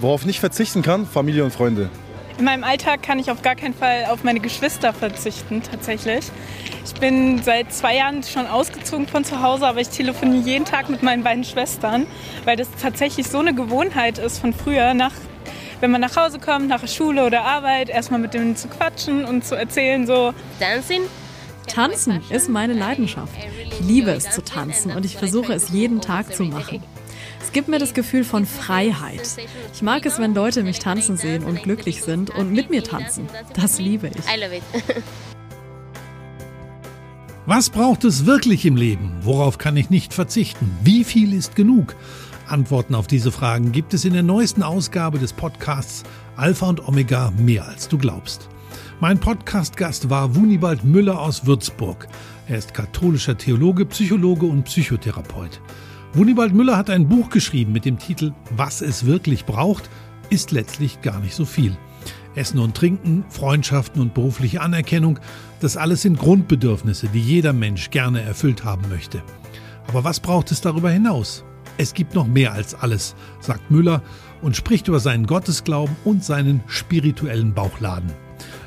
Worauf nicht verzichten kann, Familie und Freunde. In meinem Alltag kann ich auf gar keinen Fall auf meine Geschwister verzichten, tatsächlich. Ich bin seit zwei Jahren schon ausgezogen von zu Hause, aber ich telefoniere jeden Tag mit meinen beiden Schwestern, weil das tatsächlich so eine Gewohnheit ist von früher, nach, wenn man nach Hause kommt, nach der Schule oder Arbeit, erstmal mit denen zu quatschen und zu erzählen, so. Dancing Tanzen ist meine Leidenschaft. Ich liebe es zu tanzen und ich versuche es jeden Tag zu machen. Es gibt mir das Gefühl von Freiheit. Ich mag es, wenn Leute mich tanzen sehen und glücklich sind und mit mir tanzen. Das liebe ich. Was braucht es wirklich im Leben? Worauf kann ich nicht verzichten? Wie viel ist genug? Antworten auf diese Fragen gibt es in der neuesten Ausgabe des Podcasts Alpha und Omega mehr als du glaubst. Mein Podcast-Gast war Wunibald Müller aus Würzburg. Er ist katholischer Theologe, Psychologe und Psychotherapeut. Wunibald Müller hat ein Buch geschrieben mit dem Titel Was es wirklich braucht, ist letztlich gar nicht so viel. Essen und Trinken, Freundschaften und berufliche Anerkennung, das alles sind Grundbedürfnisse, die jeder Mensch gerne erfüllt haben möchte. Aber was braucht es darüber hinaus? Es gibt noch mehr als alles, sagt Müller und spricht über seinen Gottesglauben und seinen spirituellen Bauchladen.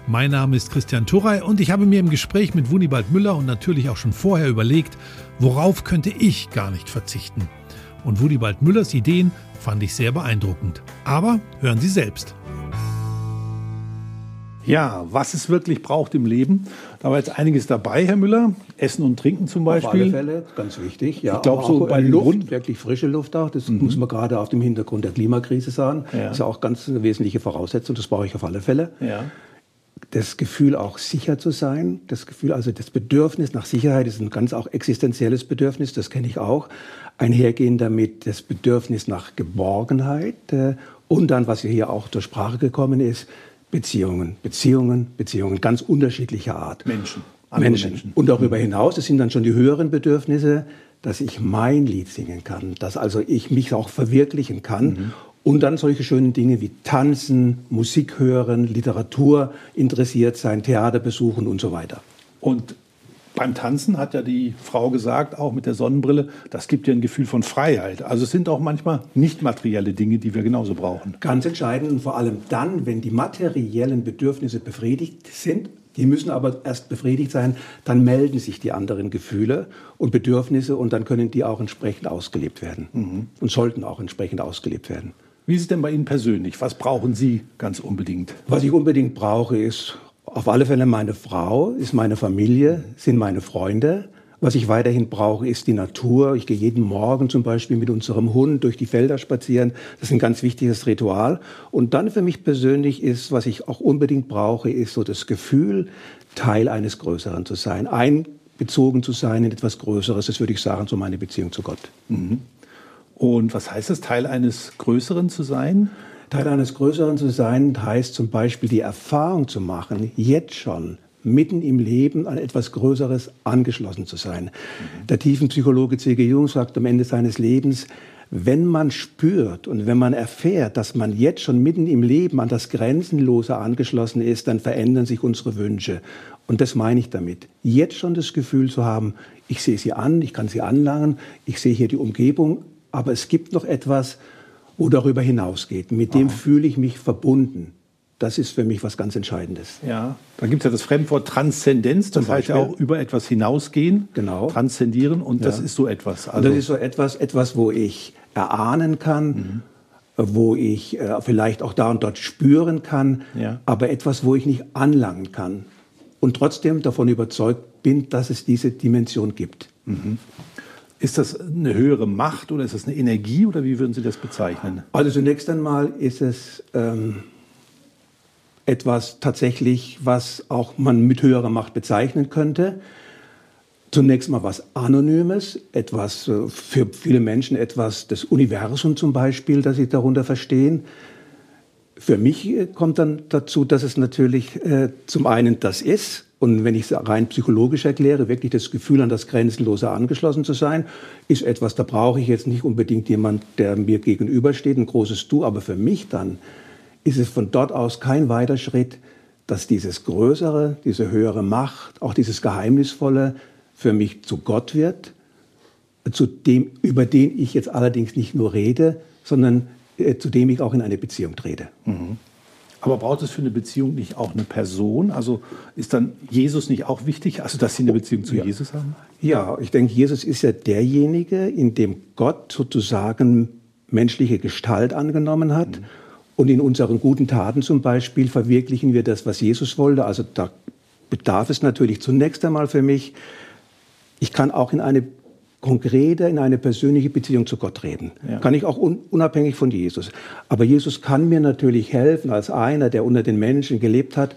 Mein Name ist Christian Turrey und ich habe mir im Gespräch mit Wunibald Müller und natürlich auch schon vorher überlegt, worauf könnte ich gar nicht verzichten. Und Wunibald Müllers Ideen fand ich sehr beeindruckend. Aber hören Sie selbst. Ja, was es wirklich braucht im Leben. Da war jetzt einiges dabei, Herr Müller. Essen und Trinken zum Beispiel. Auf alle Fälle, ganz wichtig. Ja, ich glaube, so bei Luft, Grund wirklich frische Luft auch. Das mhm. muss man gerade auf dem Hintergrund der Klimakrise sagen. Ja. Das ist ja auch ganz eine wesentliche Voraussetzung. Das brauche ich auf alle Fälle. Ja das Gefühl auch sicher zu sein, das Gefühl, also das Bedürfnis nach Sicherheit ist ein ganz auch existenzielles Bedürfnis, das kenne ich auch, einhergehend damit das Bedürfnis nach Geborgenheit äh, und dann, was hier auch zur Sprache gekommen ist, Beziehungen, Beziehungen, Beziehungen ganz unterschiedlicher Art. Menschen. Menschen. Menschen. Und darüber mhm. hinaus, das sind dann schon die höheren Bedürfnisse, dass ich mein Lied singen kann, dass also ich mich auch verwirklichen kann mhm. Und dann solche schönen Dinge wie Tanzen, Musik hören, Literatur interessiert sein, Theater besuchen und so weiter. Und beim Tanzen hat ja die Frau gesagt, auch mit der Sonnenbrille, das gibt ja ein Gefühl von Freiheit. Also es sind auch manchmal nicht materielle Dinge, die wir genauso brauchen. Ganz entscheidend und vor allem dann, wenn die materiellen Bedürfnisse befriedigt sind, die müssen aber erst befriedigt sein, dann melden sich die anderen Gefühle und Bedürfnisse und dann können die auch entsprechend ausgelebt werden mhm. und sollten auch entsprechend ausgelebt werden. Wie ist es denn bei Ihnen persönlich? Was brauchen Sie ganz unbedingt? Was ich unbedingt brauche, ist auf alle Fälle meine Frau, ist meine Familie, sind meine Freunde. Was ich weiterhin brauche, ist die Natur. Ich gehe jeden Morgen zum Beispiel mit unserem Hund durch die Felder spazieren. Das ist ein ganz wichtiges Ritual. Und dann für mich persönlich ist, was ich auch unbedingt brauche, ist so das Gefühl, Teil eines Größeren zu sein, einbezogen zu sein in etwas Größeres. Das würde ich sagen, so meine Beziehung zu Gott. Mhm. Und was heißt es, Teil eines Größeren zu sein? Teil eines Größeren zu sein heißt zum Beispiel die Erfahrung zu machen, jetzt schon mitten im Leben an etwas Größeres angeschlossen zu sein. Mhm. Der Tiefenpsychologe C.G. Jung sagt am Ende seines Lebens, wenn man spürt und wenn man erfährt, dass man jetzt schon mitten im Leben an das Grenzenlose angeschlossen ist, dann verändern sich unsere Wünsche. Und das meine ich damit. Jetzt schon das Gefühl zu haben, ich sehe sie an, ich kann sie anlangen, ich sehe hier die Umgebung, aber es gibt noch etwas, wo darüber hinausgeht. Mit dem Aha. fühle ich mich verbunden. Das ist für mich was ganz Entscheidendes. Ja, dann gibt es ja das Fremdwort Transzendenz, das heißt ja auch über etwas hinausgehen, genau. transzendieren und das ist so etwas. Also und das ist so etwas, etwas, wo ich erahnen kann, mhm. wo ich äh, vielleicht auch da und dort spüren kann, ja. aber etwas, wo ich nicht anlangen kann und trotzdem davon überzeugt bin, dass es diese Dimension gibt. Mhm. Ist das eine höhere Macht oder ist das eine Energie oder wie würden Sie das bezeichnen? Also zunächst einmal ist es ähm, etwas tatsächlich, was auch man mit höherer Macht bezeichnen könnte. Zunächst mal was Anonymes, etwas äh, für viele Menschen etwas das Universum zum Beispiel, das sie darunter verstehen. Für mich äh, kommt dann dazu, dass es natürlich äh, zum einen das ist, und wenn ich es rein psychologisch erkläre, wirklich das Gefühl an das Grenzenlose angeschlossen zu sein, ist etwas, da brauche ich jetzt nicht unbedingt jemand, der mir gegenübersteht, ein großes Du, aber für mich dann ist es von dort aus kein weiter Schritt, dass dieses Größere, diese höhere Macht, auch dieses Geheimnisvolle für mich zu Gott wird, zu dem, über den ich jetzt allerdings nicht nur rede, sondern äh, zu dem ich auch in eine Beziehung trete. Mhm. Aber braucht es für eine Beziehung nicht auch eine Person? Also ist dann Jesus nicht auch wichtig, also dass Sie eine Beziehung zu ja. Jesus haben? Ja, ich denke, Jesus ist ja derjenige, in dem Gott sozusagen menschliche Gestalt angenommen hat. Mhm. Und in unseren guten Taten zum Beispiel verwirklichen wir das, was Jesus wollte. Also da bedarf es natürlich zunächst einmal für mich, ich kann auch in eine konkrete, in eine persönliche Beziehung zu Gott reden. Ja. Kann ich auch un unabhängig von Jesus. Aber Jesus kann mir natürlich helfen, als einer, der unter den Menschen gelebt hat,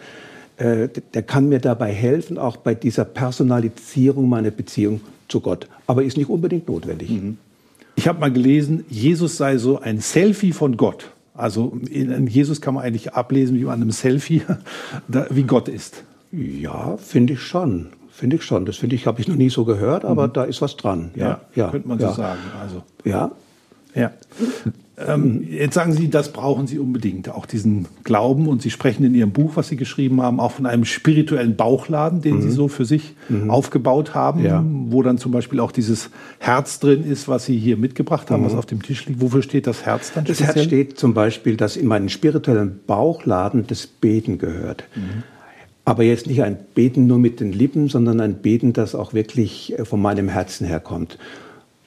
äh, der kann mir dabei helfen, auch bei dieser Personalisierung meiner Beziehung zu Gott. Aber ist nicht unbedingt notwendig. Mhm. Ich habe mal gelesen, Jesus sei so ein Selfie von Gott. Also in Jesus kann man eigentlich ablesen, wie man einem Selfie, wie Gott ist. Ja, finde ich schon. Finde ich schon. Das finde ich, habe ich noch nie so gehört, aber mhm. da ist was dran. Ja, ja, ja könnte man ja. so sagen. Also. Ja. Ja. Ähm, jetzt sagen Sie, das brauchen Sie unbedingt, auch diesen Glauben. Und Sie sprechen in Ihrem Buch, was Sie geschrieben haben, auch von einem spirituellen Bauchladen, den mhm. Sie so für sich mhm. aufgebaut haben, ja. wo dann zum Beispiel auch dieses Herz drin ist, was Sie hier mitgebracht haben, mhm. was auf dem Tisch liegt. Wofür steht das Herz dann? Das speziell? Herz steht zum Beispiel, dass in meinen spirituellen Bauchladen das Beten gehört. Mhm. Aber jetzt nicht ein Beten nur mit den Lippen, sondern ein Beten, das auch wirklich äh, von meinem Herzen herkommt.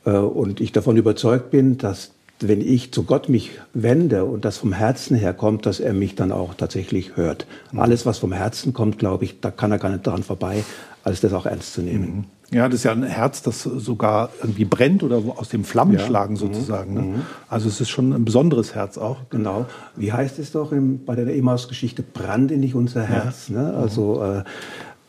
Äh, und ich davon überzeugt bin, dass wenn ich zu Gott mich wende und das vom Herzen her kommt, dass er mich dann auch tatsächlich hört. Mhm. Alles, was vom Herzen kommt, glaube ich, da kann er gar nicht daran vorbei, als das auch ernst zu nehmen. Mhm. Ja, das ist ja ein Herz, das sogar irgendwie brennt oder aus dem Flammen ja. schlagen mhm. sozusagen. Ne? Mhm. Also es ist schon ein besonderes Herz auch. Genau. Wie heißt es doch im, bei der Emaus-Geschichte, brannte nicht unser Herz. Ja. Ne? Mhm. Also äh,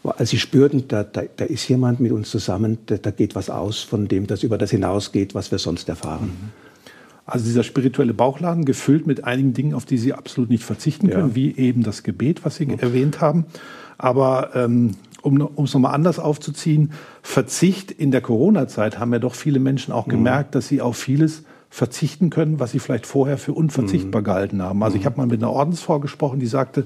als sie spürten, da, da, da, ist jemand mit uns zusammen, da, da, geht was aus von dem, das über das hinausgeht, was wir sonst erfahren. Mhm. Also dieser spirituelle Bauchladen gefüllt mit einigen Dingen, auf die Sie absolut nicht verzichten können, ja. wie eben das Gebet, was Sie mhm. erwähnt haben. Aber ähm, um es nochmal anders aufzuziehen, Verzicht in der Corona-Zeit haben ja doch viele Menschen auch mhm. gemerkt, dass sie auf vieles verzichten können, was sie vielleicht vorher für unverzichtbar mhm. gehalten haben. Also ich mhm. habe mal mit einer Ordensfrau gesprochen, die sagte,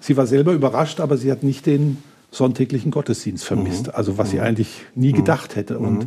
sie war selber überrascht, aber sie hat nicht den sonntäglichen Gottesdienst vermisst. Also was sie eigentlich nie gedacht hätte. Und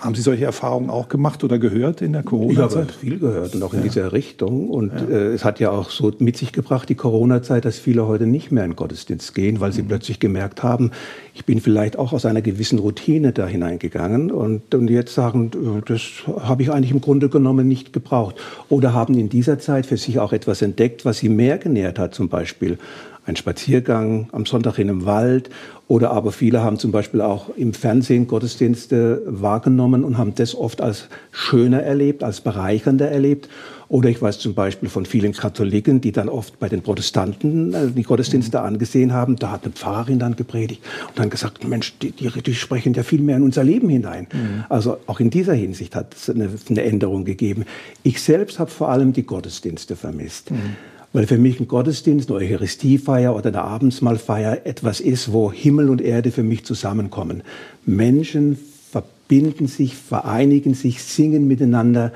haben Sie solche Erfahrungen auch gemacht oder gehört in der Corona-Zeit? Ich habe viel gehört und auch in ja. dieser Richtung. Und ja. äh, es hat ja auch so mit sich gebracht, die Corona-Zeit, dass viele heute nicht mehr in den Gottesdienst gehen, weil sie mhm. plötzlich gemerkt haben, ich bin vielleicht auch aus einer gewissen Routine da hineingegangen und, und jetzt sagen, äh, das habe ich eigentlich im Grunde genommen nicht gebraucht. Oder haben in dieser Zeit für sich auch etwas entdeckt, was sie mehr genährt hat, zum Beispiel ein Spaziergang am Sonntag in einem Wald oder aber viele haben zum Beispiel auch im Fernsehen Gottesdienste wahrgenommen und haben das oft als schöner erlebt, als bereichernder erlebt. Oder ich weiß zum Beispiel von vielen Katholiken, die dann oft bei den Protestanten äh, die Gottesdienste mhm. angesehen haben. Da hat eine Pfarrerin dann gepredigt und dann gesagt, Mensch, die, die, die sprechen ja viel mehr in unser Leben hinein. Mhm. Also auch in dieser Hinsicht hat es eine, eine Änderung gegeben. Ich selbst habe vor allem die Gottesdienste vermisst. Mhm. Weil für mich ein Gottesdienst, eine Eucharistiefeier oder eine Abendsmahlfeier etwas ist, wo Himmel und Erde für mich zusammenkommen. Menschen verbinden sich, vereinigen sich, singen miteinander.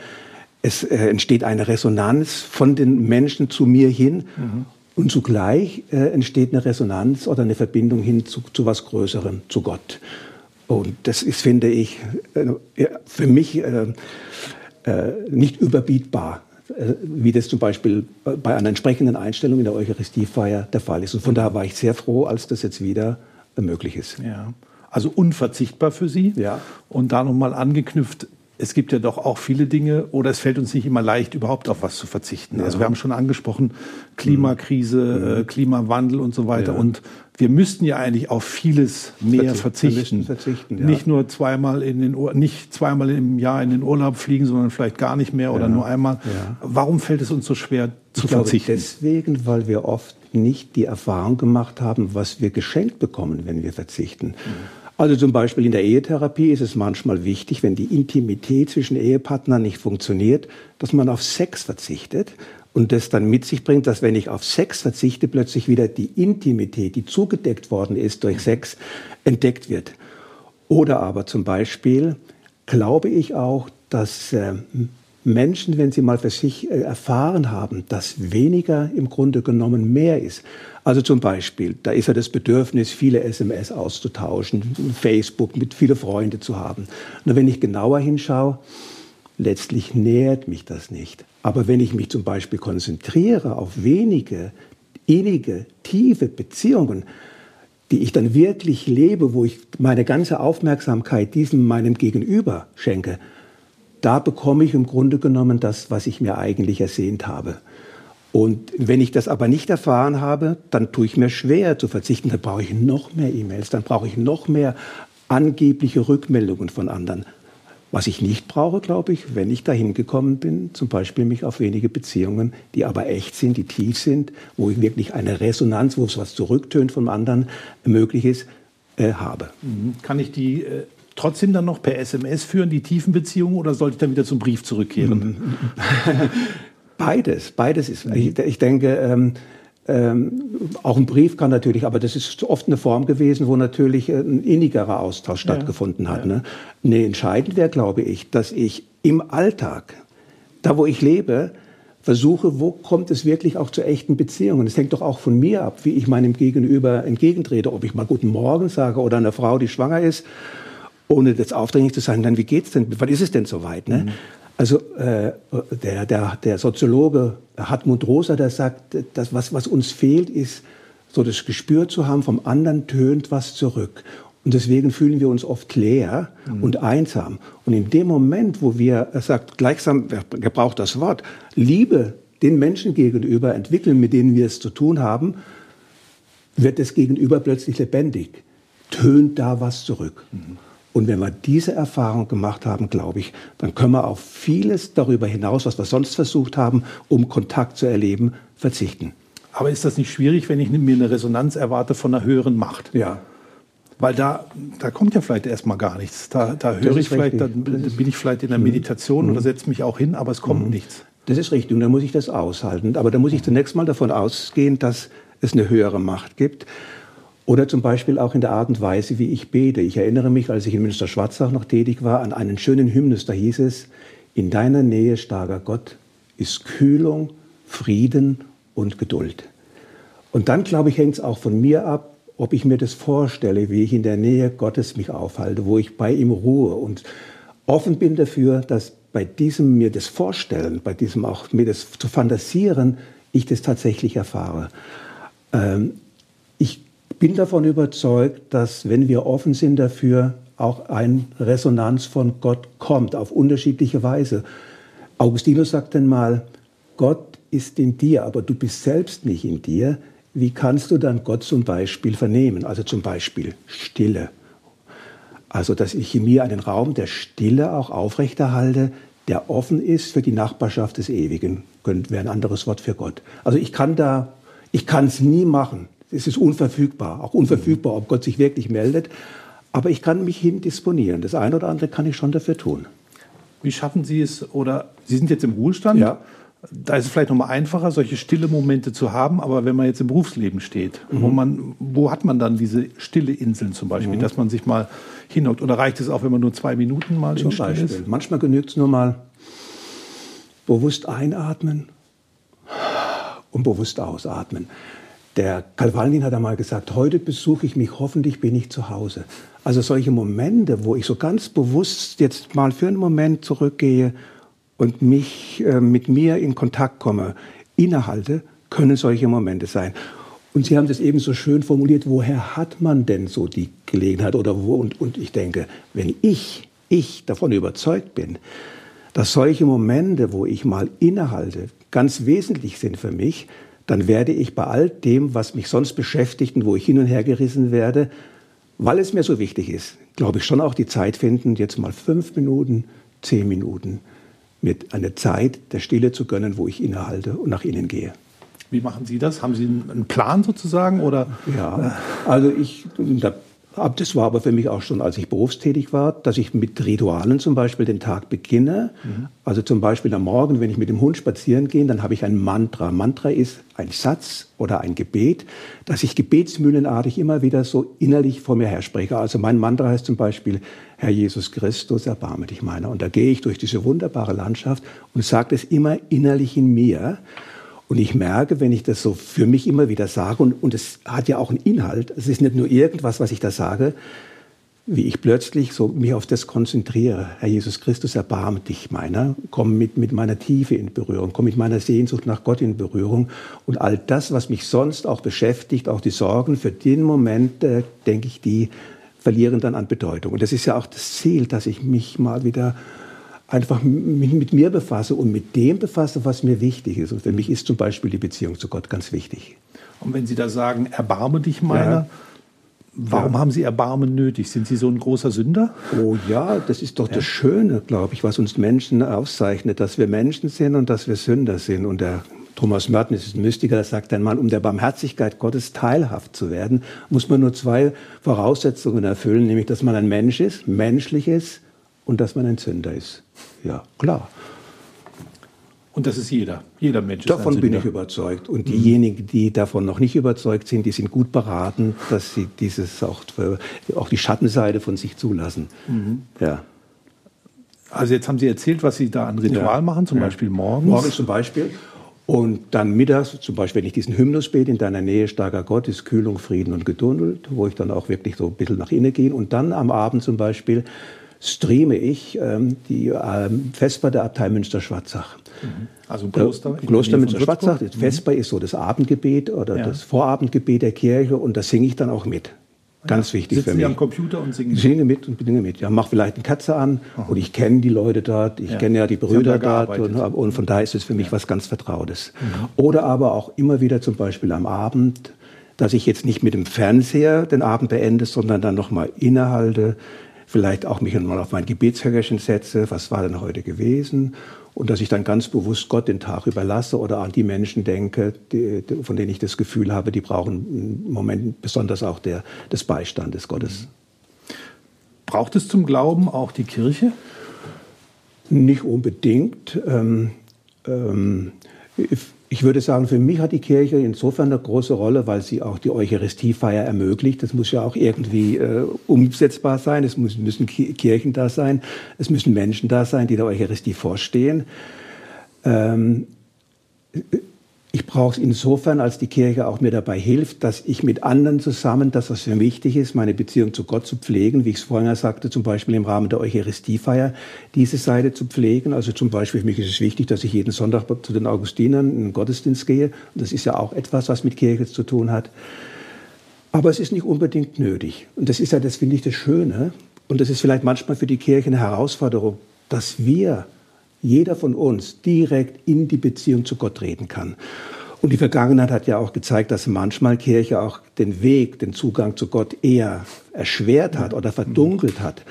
Es äh, entsteht eine Resonanz von den Menschen zu mir hin. Mhm. Und zugleich äh, entsteht eine Resonanz oder eine Verbindung hin zu, zu was Größerem, zu Gott. Und das ist, finde ich, äh, für mich äh, äh, nicht überbietbar. Äh, wie das zum Beispiel bei einer entsprechenden Einstellung in der Eucharistiefeier der Fall ist. Und von daher war ich sehr froh, als das jetzt wieder möglich ist. Ja. Also unverzichtbar für Sie. Ja. Und da nochmal angeknüpft, es gibt ja doch auch viele Dinge, oder es fällt uns nicht immer leicht, überhaupt auf was zu verzichten. Ja. Also wir haben schon angesprochen, Klimakrise, mhm. äh, Klimawandel und so weiter. Ja. Und wir müssten ja eigentlich auf vieles mehr verzichten. verzichten ja. Nicht nur zweimal in den Ur nicht zweimal im Jahr in den Urlaub fliegen, sondern vielleicht gar nicht mehr oder nur einmal. Warum fällt es uns so schwer zu ich verzichten? Glaube deswegen, weil wir oft nicht die Erfahrung gemacht haben, was wir geschenkt bekommen, wenn wir verzichten. Mhm. Also zum Beispiel in der Ehetherapie ist es manchmal wichtig, wenn die Intimität zwischen Ehepartnern nicht funktioniert, dass man auf Sex verzichtet und das dann mit sich bringt, dass wenn ich auf Sex verzichte, plötzlich wieder die Intimität, die zugedeckt worden ist durch Sex, entdeckt wird. Oder aber zum Beispiel glaube ich auch, dass äh, Menschen, wenn sie mal für sich äh, erfahren haben, dass weniger im Grunde genommen mehr ist. Also zum Beispiel, da ist ja das Bedürfnis, viele SMS auszutauschen, Facebook mit viele Freunde zu haben. Nur wenn ich genauer hinschaue, letztlich nährt mich das nicht. Aber wenn ich mich zum Beispiel konzentriere auf wenige, innige, tiefe Beziehungen, die ich dann wirklich lebe, wo ich meine ganze Aufmerksamkeit diesem meinem Gegenüber schenke, da bekomme ich im Grunde genommen das, was ich mir eigentlich ersehnt habe. Und wenn ich das aber nicht erfahren habe, dann tue ich mir schwer zu verzichten. Dann brauche ich noch mehr E-Mails, dann brauche ich noch mehr angebliche Rückmeldungen von anderen. Was ich nicht brauche, glaube ich, wenn ich dahin gekommen bin, zum Beispiel mich auf wenige Beziehungen, die aber echt sind, die tief sind, wo ich wirklich eine Resonanz, wo es was zurücktönt vom anderen möglich ist, äh, habe. Mhm. Kann ich die äh, trotzdem dann noch per SMS führen, die tiefen Beziehungen, oder sollte ich dann wieder zum Brief zurückkehren? beides, beides ist. Ich, ich denke, ähm, ähm, auch ein Brief kann natürlich, aber das ist oft eine Form gewesen, wo natürlich ein innigerer Austausch stattgefunden ja, hat. Ja. Ne? Nee, entscheidend wäre, glaube ich, dass ich im Alltag, da wo ich lebe, versuche, wo kommt es wirklich auch zu echten Beziehungen. Es hängt doch auch von mir ab, wie ich meinem Gegenüber entgegentrete, ob ich mal Guten Morgen sage oder einer Frau, die schwanger ist, ohne das aufdringlich zu sagen, dann wie geht's denn, wann ist es denn soweit? Ne? Mhm. Also äh, der, der, der Soziologe Hartmut Rosa, der sagt, dass was, was uns fehlt, ist so das Gespür zu haben, vom anderen tönt was zurück. Und deswegen fühlen wir uns oft leer mhm. und einsam. Und in dem Moment, wo wir, er sagt gleichsam, er gebraucht das Wort, Liebe den Menschen gegenüber entwickeln, mit denen wir es zu tun haben, wird das Gegenüber plötzlich lebendig. Tönt da was zurück. Mhm. Und wenn wir diese Erfahrung gemacht haben, glaube ich, dann können wir auf vieles darüber hinaus, was wir sonst versucht haben, um Kontakt zu erleben, verzichten. Aber ist das nicht schwierig, wenn ich mir eine Resonanz erwarte von einer höheren Macht? Ja. Weil da, da kommt ja vielleicht erstmal gar nichts. Da, da höre ich vielleicht, dann bin ich vielleicht in der mhm. Meditation mhm. oder setze mich auch hin, aber es kommt mhm. nichts. Das ist richtig und da muss ich das aushalten. Aber da muss ich zunächst mal davon ausgehen, dass es eine höhere Macht gibt. Oder zum Beispiel auch in der Art und Weise, wie ich bete. Ich erinnere mich, als ich in Münster-Schwarzach noch tätig war, an einen schönen Hymnus. Da hieß es, in deiner Nähe, starker Gott, ist Kühlung, Frieden und Geduld. Und dann, glaube ich, hängt es auch von mir ab, ob ich mir das vorstelle, wie ich in der Nähe Gottes mich aufhalte, wo ich bei ihm ruhe und offen bin dafür, dass bei diesem mir das Vorstellen, bei diesem auch mir das zu fantasieren, ich das tatsächlich erfahre. Ähm, bin davon überzeugt, dass wenn wir offen sind dafür, auch eine Resonanz von Gott kommt, auf unterschiedliche Weise. Augustinus sagt dann mal, Gott ist in dir, aber du bist selbst nicht in dir. Wie kannst du dann Gott zum Beispiel vernehmen? Also zum Beispiel Stille. Also, dass ich in mir einen Raum der Stille auch aufrechterhalte, der offen ist für die Nachbarschaft des Ewigen. Wäre ein anderes Wort für Gott. Also ich kann da, ich kann es nie machen es ist unverfügbar, auch unverfügbar, ob Gott sich wirklich meldet. Aber ich kann mich hindisponieren. Das eine oder andere kann ich schon dafür tun. Wie schaffen Sie es, oder Sie sind jetzt im Ruhestand? Ja. Da ist es vielleicht noch mal einfacher, solche stille Momente zu haben. Aber wenn man jetzt im Berufsleben steht, mhm. wo, man, wo hat man dann diese stille Inseln zum Beispiel, mhm. dass man sich mal hinhockt? Oder reicht es auch, wenn man nur zwei Minuten mal zum Beispiel. Ist? Manchmal genügt es nur mal bewusst einatmen und bewusst ausatmen. Der Karl Valentin hat einmal gesagt, heute besuche ich mich, hoffentlich bin ich zu Hause. Also solche Momente, wo ich so ganz bewusst jetzt mal für einen Moment zurückgehe und mich äh, mit mir in Kontakt komme, innehalte, können solche Momente sein. Und Sie haben das eben so schön formuliert, woher hat man denn so die Gelegenheit oder wo? Und, und ich denke, wenn ich, ich davon überzeugt bin, dass solche Momente, wo ich mal innehalte, ganz wesentlich sind für mich, dann werde ich bei all dem, was mich sonst beschäftigt und wo ich hin und her gerissen werde, weil es mir so wichtig ist, glaube ich schon auch die Zeit finden, jetzt mal fünf Minuten, zehn Minuten mit einer Zeit der Stille zu gönnen, wo ich innehalte und nach innen gehe. Wie machen Sie das? Haben Sie einen Plan sozusagen oder? Ja, also ich, da das war aber für mich auch schon, als ich berufstätig war, dass ich mit Ritualen zum Beispiel den Tag beginne. Mhm. Also zum Beispiel am Morgen, wenn ich mit dem Hund spazieren gehe, dann habe ich ein Mantra. Mantra ist ein Satz oder ein Gebet, das ich gebetsmühlenartig immer wieder so innerlich vor mir herspreche. Also mein Mantra heißt zum Beispiel, Herr Jesus Christus, erbarme dich meiner. Und da gehe ich durch diese wunderbare Landschaft und sage das immer innerlich in mir. Und ich merke, wenn ich das so für mich immer wieder sage, und, und es hat ja auch einen Inhalt, es ist nicht nur irgendwas, was ich da sage, wie ich plötzlich so mich auf das konzentriere. Herr Jesus Christus, erbarme dich meiner, komm mit, mit meiner Tiefe in Berührung, komm mit meiner Sehnsucht nach Gott in Berührung. Und all das, was mich sonst auch beschäftigt, auch die Sorgen, für den Moment, äh, denke ich, die verlieren dann an Bedeutung. Und das ist ja auch das Ziel, dass ich mich mal wieder einfach mit, mit mir befasse und mit dem befasse, was mir wichtig ist. Und für mich ist zum Beispiel die Beziehung zu Gott ganz wichtig. Und wenn Sie da sagen, erbarme dich meiner, ja. Warum ja. haben Sie Erbarmen nötig? Sind Sie so ein großer Sünder? Oh ja, das ist doch ja. das Schöne, glaube ich, was uns Menschen auszeichnet, dass wir Menschen sind und dass wir Sünder sind. Und der Thomas Merton ist ein Mystiker, der sagt ein Mann, um der Barmherzigkeit Gottes teilhaft zu werden, muss man nur zwei Voraussetzungen erfüllen, nämlich, dass man ein Mensch ist, menschlich ist und dass man ein Sünder ist. Ja, klar. Und das ist jeder. Jeder Mensch ist Davon bin ich überzeugt. Und diejenigen, die davon noch nicht überzeugt sind, die sind gut beraten, dass sie dieses auch, auch die Schattenseite von sich zulassen. Mhm. Ja. Also jetzt haben Sie erzählt, was Sie da an Ritual ja. machen, zum ja. Beispiel morgens. Morgens zum Beispiel. Und dann mittags, zum Beispiel, wenn ich diesen Hymnus bete, in deiner Nähe starker Gott ist Kühlung, Frieden und Geduld, wo ich dann auch wirklich so ein bisschen nach innen gehe. Und dann am Abend zum Beispiel streame ich ähm, die ähm, Vesper der Abtei Münster-Schwarzach. Mhm. Also Kloster? Äh, Kloster Münster-Schwarzach. Das Vesper mhm. ist so das Abendgebet oder ja. das Vorabendgebet der Kirche und das singe ich dann auch mit. Ganz ja. wichtig Sitzen für mich. Sie am Computer und singen? Ich singe mit und singe mit. Ja, mach vielleicht eine Katze an Aha. und ich kenne die Leute dort, ich ja. kenne ja die Brüder dort und, und, von daher ist es für mich was ganz Vertrautes. Mhm. Oder aber auch immer wieder zum Beispiel am Abend, dass ich jetzt nicht mit dem Fernseher den Abend beende, sondern dann nochmal innehalte, vielleicht auch mich mal auf mein Gebetshöckerchen setze, was war denn heute gewesen? Und dass ich dann ganz bewusst Gott den Tag überlasse oder an die Menschen denke, die, von denen ich das Gefühl habe, die brauchen im Moment besonders auch der, des Beistandes Gottes. Braucht es zum Glauben auch die Kirche? Nicht unbedingt. Ähm, ähm, ich würde sagen, für mich hat die Kirche insofern eine große Rolle, weil sie auch die Eucharistiefeier ermöglicht. Das muss ja auch irgendwie äh, umsetzbar sein. Es müssen Kirchen da sein. Es müssen Menschen da sein, die der Eucharistie vorstehen. Ähm, ich brauche es insofern, als die Kirche auch mir dabei hilft, dass ich mit anderen zusammen das, was mir wichtig ist, meine Beziehung zu Gott zu pflegen, wie ich es vorhin sagte, zum Beispiel im Rahmen der Eucharistiefeier, diese Seite zu pflegen. Also zum Beispiel für mich ist es wichtig, dass ich jeden Sonntag zu den Augustinern in den Gottesdienst gehe. Und das ist ja auch etwas, was mit Kirche zu tun hat. Aber es ist nicht unbedingt nötig. Und das ist ja, das finde ich das Schöne. Und das ist vielleicht manchmal für die Kirche eine Herausforderung, dass wir jeder von uns direkt in die Beziehung zu Gott reden kann. Und die Vergangenheit hat ja auch gezeigt, dass manchmal Kirche auch den Weg, den Zugang zu Gott eher erschwert hat oder verdunkelt hat.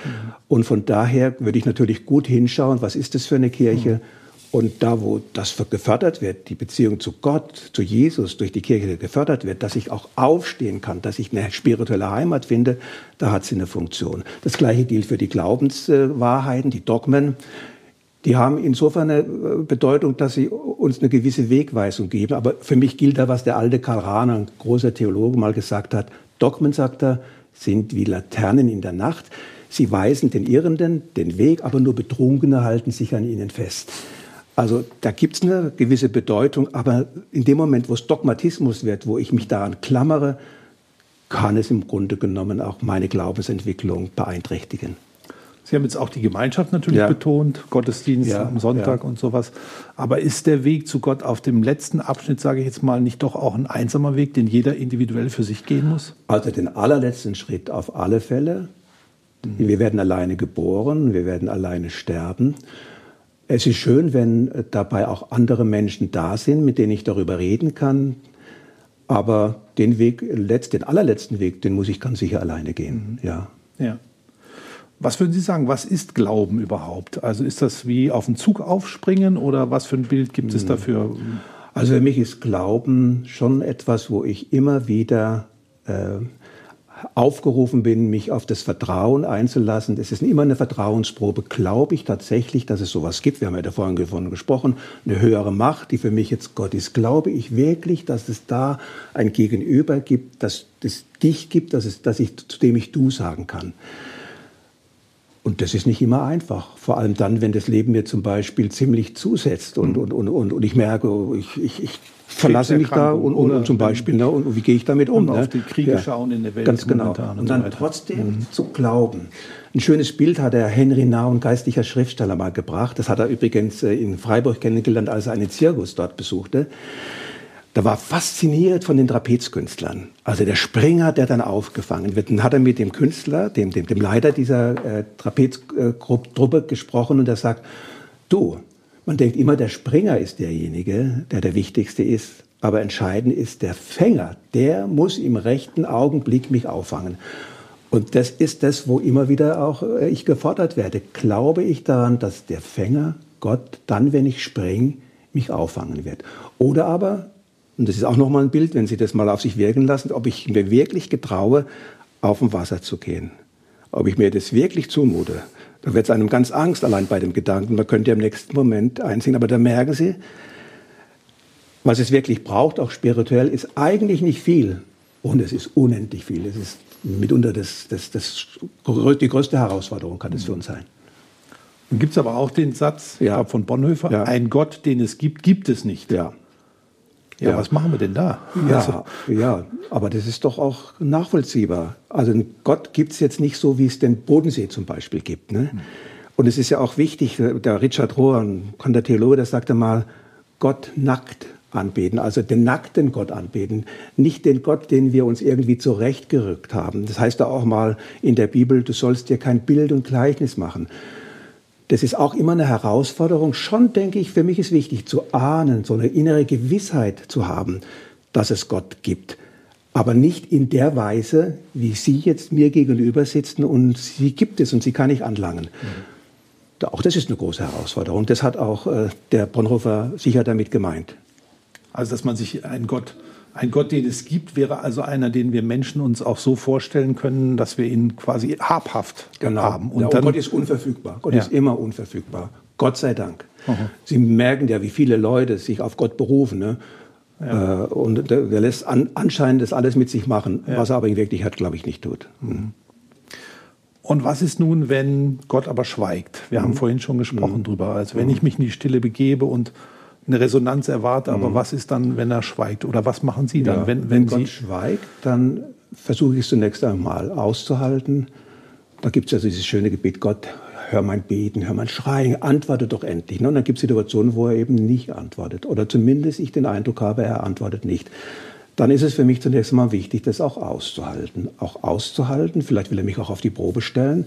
Und von daher würde ich natürlich gut hinschauen, was ist das für eine Kirche? Und da, wo das gefördert wird, die Beziehung zu Gott, zu Jesus durch die Kirche gefördert wird, dass ich auch aufstehen kann, dass ich eine spirituelle Heimat finde, da hat sie eine Funktion. Das Gleiche gilt für die Glaubenswahrheiten, die Dogmen die haben insofern eine äh, Bedeutung, dass sie uns eine gewisse Wegweisung geben. Aber für mich gilt da, was der alte Karl Rahner, ein großer Theologe, mal gesagt hat. Dogmen, sagt er, sind wie Laternen in der Nacht. Sie weisen den Irrenden den Weg, aber nur Betrunkene halten sich an ihnen fest. Also da gibt es eine gewisse Bedeutung, aber in dem Moment, wo es Dogmatismus wird, wo ich mich daran klammere, kann es im Grunde genommen auch meine Glaubensentwicklung beeinträchtigen. Sie haben jetzt auch die Gemeinschaft natürlich ja. betont, Gottesdienst ja, am Sonntag ja. und sowas. Aber ist der Weg zu Gott auf dem letzten Abschnitt, sage ich jetzt mal, nicht doch auch ein einsamer Weg, den jeder individuell für sich gehen muss? Also den allerletzten Schritt auf alle Fälle. Mhm. Wir werden alleine geboren, wir werden alleine sterben. Es ist schön, wenn dabei auch andere Menschen da sind, mit denen ich darüber reden kann. Aber den Weg, den allerletzten Weg, den muss ich ganz sicher alleine gehen. Mhm. Ja. Ja. Was würden Sie sagen, was ist Glauben überhaupt? Also ist das wie auf den Zug aufspringen oder was für ein Bild gibt es hm. dafür? Also für mich ist Glauben schon etwas, wo ich immer wieder äh, aufgerufen bin, mich auf das Vertrauen einzulassen. Es ist immer eine Vertrauensprobe. Glaube ich tatsächlich, dass es sowas gibt? Wir haben ja da vorhin davon gesprochen, eine höhere Macht, die für mich jetzt Gott ist. Glaube ich wirklich, dass es da ein Gegenüber gibt, dass es dich gibt, dass, es, dass ich, zu dem ich du sagen kann? Und das ist nicht immer einfach. Vor allem dann, wenn das Leben mir zum Beispiel ziemlich zusetzt und, und, und, und, und ich merke, oh, ich, ich, ich verlasse mich da und, und, und zum Beispiel, ne, und wie gehe ich damit um? Und ne? auf die Kriege Ja. schauen in der Welt Ganz genau. momentan Und, so dann weiter. trotzdem zu glauben. Ein schönes Bild hat der Henry Nau, ein geistlicher Schriftsteller, mal gebracht. Das hat er übrigens äh, in Freiburg kennengelernt, als er einen Zirkus dort besuchte. Da war fasziniert von den Trapezkünstlern. Also der Springer, der dann aufgefangen wird. Dann hat er mit dem Künstler, dem, dem, dem Leiter dieser äh, Trapeztruppe gesprochen und er sagt, du, man denkt immer, der Springer ist derjenige, der der Wichtigste ist. Aber entscheidend ist der Fänger. Der muss im rechten Augenblick mich auffangen. Und das ist das, wo immer wieder auch äh, ich gefordert werde. Glaube ich daran, dass der Fänger, Gott, dann, wenn ich springe, mich auffangen wird? Oder aber, und das ist auch nochmal ein Bild, wenn Sie das mal auf sich wirken lassen, ob ich mir wirklich getraue, auf dem Wasser zu gehen. Ob ich mir das wirklich zumute. Da wird es einem ganz Angst allein bei dem Gedanken. Man könnte ja im nächsten Moment einsehen. Aber da merken Sie, was es wirklich braucht, auch spirituell, ist eigentlich nicht viel. Und es ist unendlich viel. Es ist mitunter das, das, das, die größte Herausforderung kann es für uns sein. Dann gibt es aber auch den Satz Ja. von Bonhoeffer, Ja. ein Gott, den es gibt, gibt es nicht. Ja. Ja, Ja. was machen wir denn da? Ja, Also, ja, aber das ist doch auch nachvollziehbar. Also Gott gibt es jetzt nicht so, wie es den Bodensee zum Beispiel gibt. Ne? Und es ist ja auch wichtig, der Richard Rohr, ein bekannter Theologe, der sagte mal, Gott nackt anbeten, also den nackten Gott anbeten, nicht den Gott, den wir uns irgendwie zurechtgerückt haben. Das heißt da auch mal in der Bibel, du sollst dir kein Bild und Gleichnis machen. Das ist auch immer eine Herausforderung. Schon denke ich, für mich ist wichtig zu ahnen, so eine innere Gewissheit zu haben, dass es Gott gibt. Aber nicht in der Weise, wie Sie jetzt mir gegenüber sitzen und sie gibt es und sie kann ich anlangen. Da- Auch das ist eine große Herausforderung. Das hat auch äh, der Bonhoeffer sicher damit gemeint. also, dass man sich ein Gott, ein Gott, den es gibt, wäre also einer, den wir Menschen uns auch so vorstellen können, dass wir ihn quasi habhaft haben. Und ja, und Gott ist unverfügbar. Gott Ja. ist immer unverfügbar. Gott sei Dank. Sie merken ja, wie viele Leute sich auf Gott berufen. Ne? Äh, und der, der lässt an, anscheinend das alles mit sich machen, was er aber in Wirklichkeit, glaube ich, nicht tut. Und was ist nun, wenn Gott aber schweigt? Wir Mhm. haben vorhin schon gesprochen drüber. Also wenn ich mich in die Stille begebe und eine Resonanz erwarte, aber was ist dann, wenn er schweigt? Oder was machen Sie dann, Mhm. Ja, wenn, wenn, wenn, Gott Sie schweigt, dann versuche ich es zunächst einmal auszuhalten. Da gibt es also dieses schöne Gebet, Gott, hör mein Beten, hör mein Schreien, antworte doch endlich. ne? Und dann gibt es Situationen, wo er eben nicht antwortet. Oder zumindest ich den Eindruck habe, er antwortet nicht. Dann ist es für mich zunächst einmal wichtig, das auch auszuhalten. Auch auszuhalten, vielleicht will er mich auch auf die Probe stellen.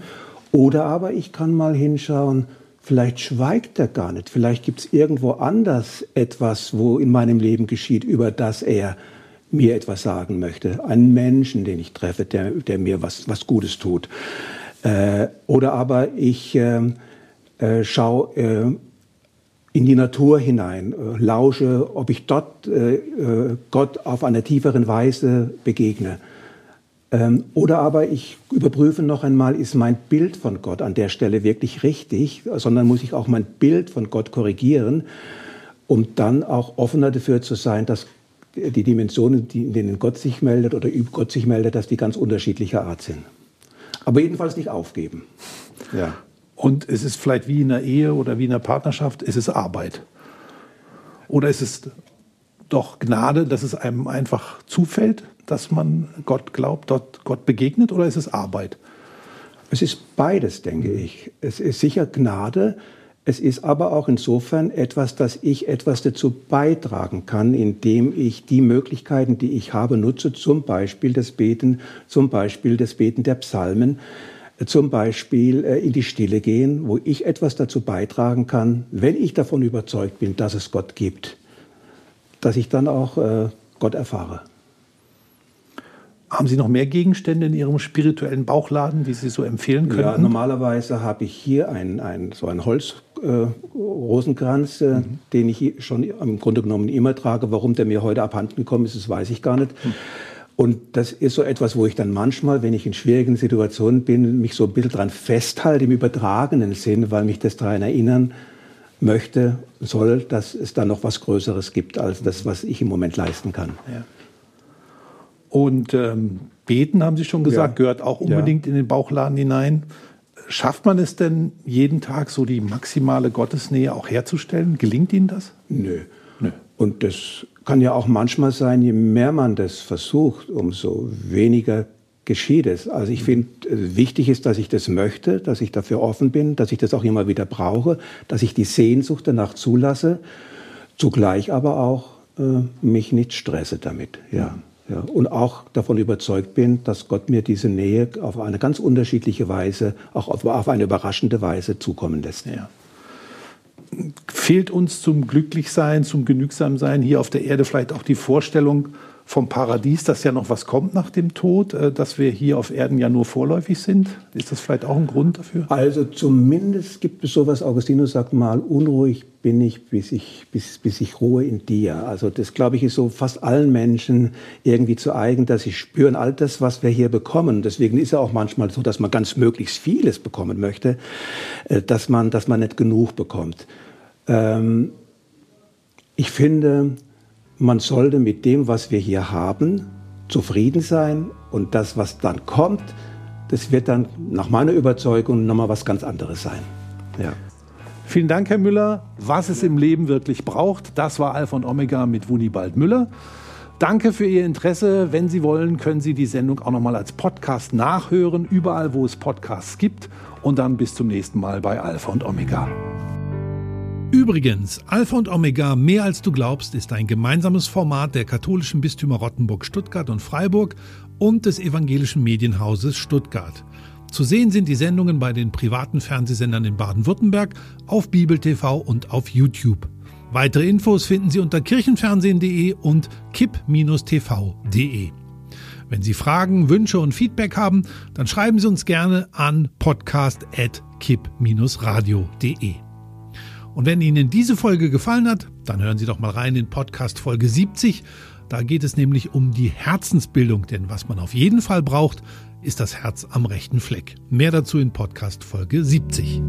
Oder aber ich kann mal hinschauen, vielleicht schweigt er gar nicht. Vielleicht gibt es irgendwo anders etwas, wo in meinem Leben geschieht, über das er mir etwas sagen möchte. Einen Menschen, den ich treffe, der, der mir was, was Gutes tut. Äh, oder aber ich ähm, äh, schaue äh, in die Natur hinein, äh, lausche, ob ich dort äh, äh, Gott auf einer tieferen Weise begegne. Ähm, oder aber ich überprüfe noch einmal, ist mein Bild von Gott an der Stelle wirklich richtig, sondern muss ich auch mein Bild von Gott korrigieren, um dann auch offener dafür zu sein, dass die Dimensionen, die, in denen Gott sich meldet oder über Gott sich meldet, dass die ganz unterschiedlicher Art sind. Aber jedenfalls nicht aufgeben. Ja. Und es ist vielleicht wie in einer Ehe oder wie in einer Partnerschaft, es ist Arbeit. Oder ist es doch Gnade, dass es einem einfach zufällt, dass man Gott glaubt, dort Gott begegnet, oder ist es Arbeit? Es ist beides, denke ich. Es ist sicher Gnade. Es ist aber auch insofern etwas, dass ich etwas dazu beitragen kann, indem ich die Möglichkeiten, die ich habe, nutze, zum Beispiel das Beten, zum Beispiel das Beten der Psalmen, zum Beispiel äh, in die Stille gehen, wo ich etwas dazu beitragen kann, wenn ich davon überzeugt bin, dass es Gott gibt, dass ich dann auch äh, Gott erfahre. Haben Sie noch mehr Gegenstände in Ihrem spirituellen Bauchladen, die Sie so empfehlen könnten? Ja, normalerweise habe ich hier ein, ein, so einen Holz-Rosenkranz, äh, den ich schon im Grunde genommen immer trage. Warum der mir heute abhanden gekommen ist, das weiß ich gar nicht. Und das ist so etwas, wo ich dann manchmal, wenn ich in schwierigen Situationen bin, mich so ein bisschen dran festhalte im übertragenen Sinn, weil mich das daran erinnern möchte, soll, dass es da noch was Größeres gibt als das, was ich im Moment leisten kann. Ja. Und ähm, beten, haben Sie schon gesagt, Ja. gehört auch Ja. unbedingt in den Bauchladen hinein. Schafft man es denn jeden Tag so die maximale Gottesnähe auch herzustellen? Gelingt Ihnen das? Nö. Nö. Und das kann ja auch manchmal sein, je mehr man das versucht, umso weniger geschieht es. Also ich finde, äh, wichtig ist, dass ich das möchte, dass ich dafür offen bin, dass ich das auch immer wieder brauche, dass ich die Sehnsucht danach zulasse, zugleich aber auch äh, mich nicht stresse damit. Ja. Ja, und auch davon überzeugt bin, dass Gott mir diese Nähe auf eine ganz unterschiedliche Weise, auch auf, auf eine überraschende Weise zukommen lässt. Ja. Fehlt uns zum Glücklichsein, zum Genügsamsein hier auf der Erde vielleicht auch die Vorstellung, vom Paradies, dass ja noch was kommt nach dem Tod, äh, dass wir hier auf Erden ja nur vorläufig sind? Ist das vielleicht auch ein Grund dafür? Also zumindest gibt es sowas, Augustinus sagt mal, unruhig bin ich, bis ich, bis, bis ich ruhe in dir. Also das, glaube ich, ist so fast allen Menschen irgendwie zu eigen, dass sie spüren, all das, was wir hier bekommen. Deswegen ist es auch manchmal so, dass man ganz möglichst vieles bekommen möchte, äh, dass man, dass man nicht genug bekommt. Ähm, ich finde, man sollte mit dem, was wir hier haben, zufrieden sein und das, was dann kommt, das wird dann nach meiner Überzeugung nochmal was ganz anderes sein. Ja. Vielen Dank, Herr Müller. Was es im Leben wirklich braucht, das war Alpha und Omega mit Wunibald Müller. Danke für Ihr Interesse. Wenn Sie wollen, können Sie die Sendung auch nochmal als Podcast nachhören, überall, wo es Podcasts gibt. Und dann bis zum nächsten Mal bei Alpha und Omega. Übrigens, Alpha und Omega mehr als du glaubst ist ein gemeinsames Format der katholischen Bistümer Rottenburg, Stuttgart und Freiburg und des evangelischen Medienhauses Stuttgart. Zu sehen sind die Sendungen bei den privaten Fernsehsendern in Baden-Württemberg, auf Bibel TV und auf YouTube. Weitere Infos finden Sie unter kirchenfernsehen.de und kipp-tv.de. Wenn Sie Fragen, Wünsche und Feedback haben, dann schreiben Sie uns gerne an podcast.kipp-radio.de. Und wenn Ihnen diese Folge gefallen hat, dann hören Sie doch mal rein in Podcast Folge 70. Da geht es nämlich um die Herzensbildung, denn was man auf jeden Fall braucht, ist das Herz am rechten Fleck. Mehr dazu in Podcast Folge 70.